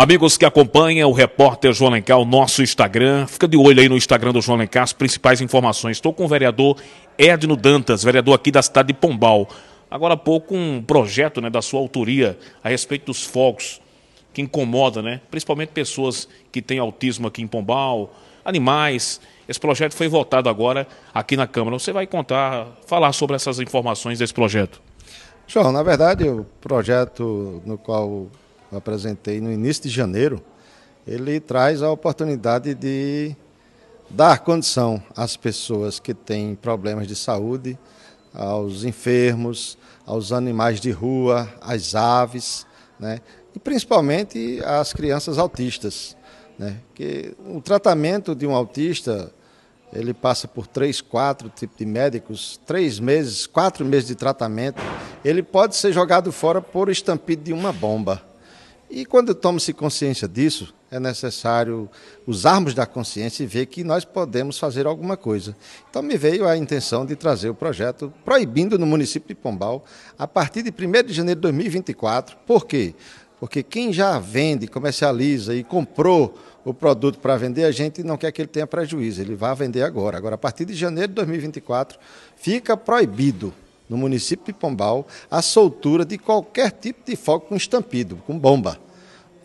Amigos que acompanham o repórter João Lencar, o nosso Instagram, fica de olho aí no Instagram do João Lencar, as principais informações. Estou com o vereador Edno Dantas, vereador aqui da cidade de Pombal. Agora há pouco um projeto né, da sua autoria a respeito dos fogos, que incomoda, né? Principalmente pessoas que têm autismo aqui em Pombal, animais. Esse projeto foi votado agora aqui na Câmara. Você vai contar, falar sobre essas informações desse projeto. João, na verdade, o projeto no qual eu apresentei no início de janeiro, ele traz a oportunidade de dar condição às pessoas que têm problemas de saúde, aos enfermos, aos animais de rua, às aves, né? e principalmente às crianças autistas. Né? Que o tratamento de um autista ele passa por três, quatro tipos de médicos, três meses, quatro meses de tratamento. Ele pode ser jogado fora por estampido de uma bomba. E quando toma-se consciência disso, é necessário usarmos da consciência e ver que nós podemos fazer alguma coisa. Então me veio a intenção de trazer o projeto proibindo no município de Pombal, a partir de 1 de janeiro de 2024. Por quê? Porque quem já vende, comercializa e comprou o produto para vender, a gente não quer que ele tenha prejuízo, ele vai vender agora. Agora, a partir de janeiro de 2024, fica proibido no município de Pombal, a soltura de qualquer tipo de fogo com estampido, com bomba.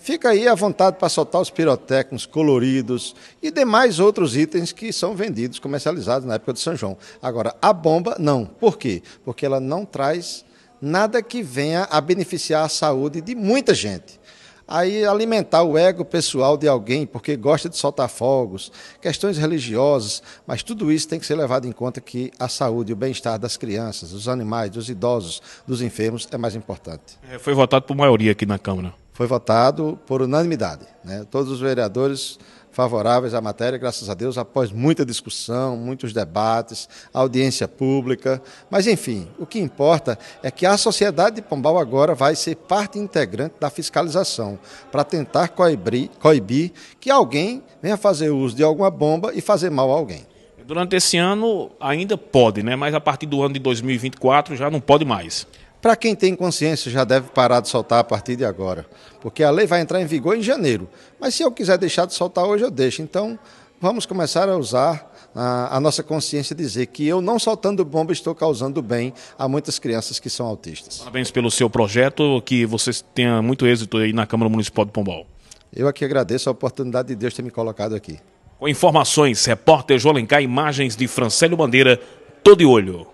Fica aí à vontade para soltar os pirotécnicos coloridos e demais outros itens que são vendidos, comercializados na época de São João. Agora, a bomba, não. Por quê? Porque ela não traz nada que venha a beneficiar a saúde de muita gente. Aí alimentar o ego pessoal de alguém porque gosta de soltar fogos, questões religiosas, mas tudo isso tem que ser levado em conta que a saúde e o bem-estar das crianças, dos animais, dos idosos, dos enfermos é mais importante. É, foi votado por maioria aqui na Câmara. Foi votado por unanimidade. Né? Todos os vereadores favoráveis à matéria, graças a Deus, após muita discussão, muitos debates, audiência pública. Mas, enfim, o que importa é que a sociedade de Pombal agora vai ser parte integrante da fiscalização, para tentar coibir, coibir que alguém venha fazer uso de alguma bomba e fazer mal a alguém. Durante esse ano ainda pode, né? mas a partir do ano de 2024 já não pode mais. Para quem tem consciência, já deve parar de soltar a partir de agora, porque a lei vai entrar em vigor em janeiro. Mas se eu quiser deixar de soltar hoje, eu deixo. Então, vamos começar a usar a, a nossa consciência e dizer que eu não soltando bomba estou causando bem a muitas crianças que são autistas. Parabéns pelo seu projeto, que você tenha muito êxito aí na Câmara Municipal de Pombal. Eu aqui agradeço a oportunidade de Deus ter me colocado aqui. Com informações, repórter João Lencar, imagens de Francélio Bandeira, todo de olho.